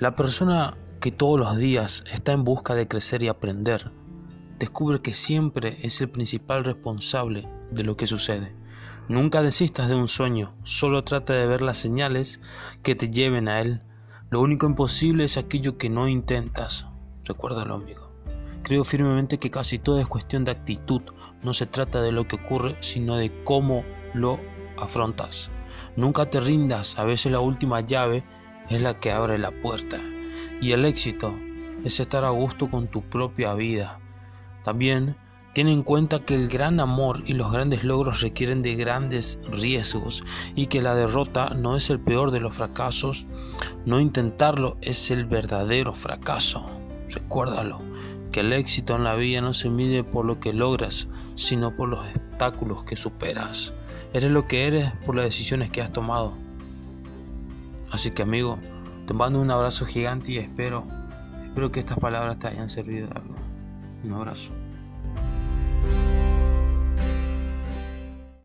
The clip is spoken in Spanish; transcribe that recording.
La persona que todos los días está en busca de crecer y aprender, descubre que siempre es el principal responsable de lo que sucede. Nunca desistas de un sueño, solo trata de ver las señales que te lleven a él. Lo único imposible es aquello que no intentas. Recuérdalo, amigo. Creo firmemente que casi todo es cuestión de actitud. No se trata de lo que ocurre, sino de cómo lo afrontas. Nunca te rindas, a veces la última llave es la que abre la puerta. Y el éxito es estar a gusto con tu propia vida. También ten en cuenta que el gran amor y los grandes logros requieren de grandes riesgos y que la derrota no es el peor de los fracasos. No intentarlo es el verdadero fracaso. Recuérdalo, que el éxito en la vida no se mide por lo que logras, sino por los obstáculos que superas. Eres lo que eres por las decisiones que has tomado. Así que amigo, te mando un abrazo gigante y espero, espero que estas palabras te hayan servido de algo. Un abrazo.